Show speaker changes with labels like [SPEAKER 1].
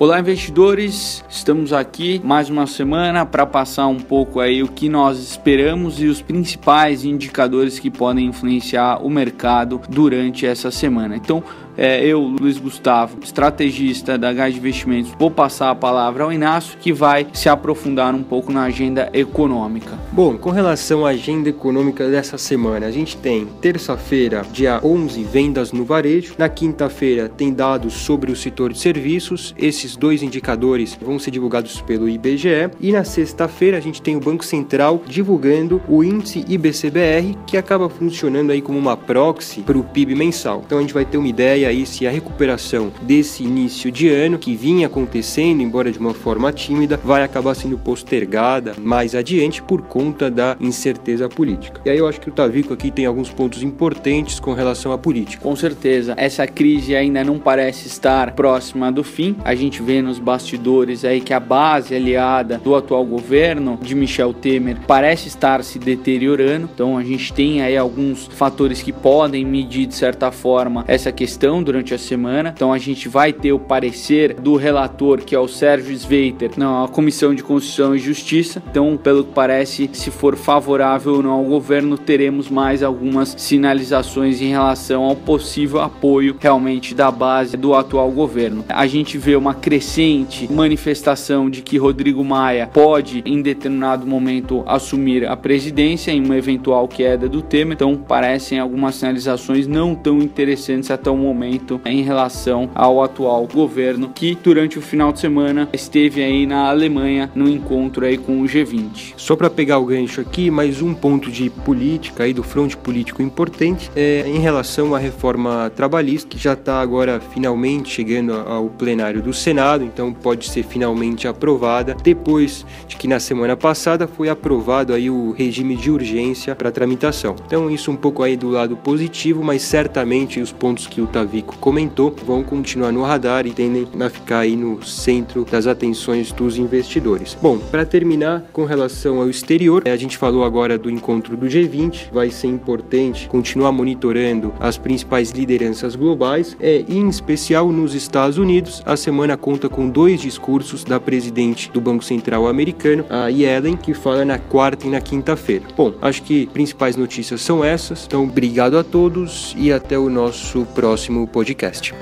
[SPEAKER 1] Olá, investidores! Estamos aqui mais uma semana para passar um pouco aí o que nós esperamos e os principais indicadores que podem influenciar o mercado durante essa semana. Então, é, eu, Luiz Gustavo, estrategista da Gás Investimentos, vou passar a palavra ao Inácio, que vai se aprofundar um pouco na agenda econômica.
[SPEAKER 2] Bom, com relação à agenda econômica dessa semana, a gente tem terça-feira, dia 11, vendas no varejo. Na quinta-feira, tem dados sobre o setor de serviços. Esses dois indicadores vão ser divulgados pelo IBGE. E na sexta-feira, a gente tem o Banco Central divulgando o índice IBCBR, que acaba funcionando aí como uma proxy para o PIB mensal. Então a gente vai ter uma ideia aí se a recuperação desse início de ano, que vinha acontecendo, embora de uma forma tímida, vai acabar sendo postergada mais adiante por conta da incerteza política. E aí eu acho que o Tavico aqui tem alguns pontos importantes com relação à política.
[SPEAKER 1] Com certeza, essa crise ainda não parece estar próxima do fim. A gente vê nos bastidores aí que a base aliada do atual governo de Michel Temer parece estar se deteriorando. Então a gente tem aí alguns fatores que podem medir de certa forma essa questão durante a semana. Então a gente vai ter o parecer do relator, que é o Sérgio Sveiter, na Comissão de Constituição e Justiça. Então, pelo que parece, se for favorável ou não ao governo, teremos mais algumas sinalizações em relação ao possível apoio realmente da base do atual governo. A gente vê uma crescente manifestação de que Rodrigo Maia pode, em determinado momento, assumir a presidência em uma eventual queda do Temer. Então, parecem algumas sinalizações não tão interessantes até o momento em relação ao atual governo que durante o final de semana esteve aí na Alemanha no encontro aí com o G20.
[SPEAKER 2] Só para pegar o gancho aqui, mais um ponto de política aí do fronte político importante é em relação à reforma trabalhista que já está agora finalmente chegando ao plenário do Senado, então pode ser finalmente aprovada depois de que na semana passada foi aprovado aí o regime de urgência para tramitação. Então isso um pouco aí do lado positivo, mas certamente os pontos que o Tavico comentou, vão continuar no radar e tendem a ficar aí no centro das atenções dos investidores. Bom, para terminar, com relação ao exterior, a gente falou agora do encontro do G20, vai ser importante continuar monitorando as principais lideranças globais, é, em especial nos Estados Unidos, a semana conta com dois discursos da presidente do Banco Central americano, a Yellen, que fala na quarta e na quinta-feira. Bom, acho que principais notícias são essas, então obrigado a todos e até o nosso próximo podcast.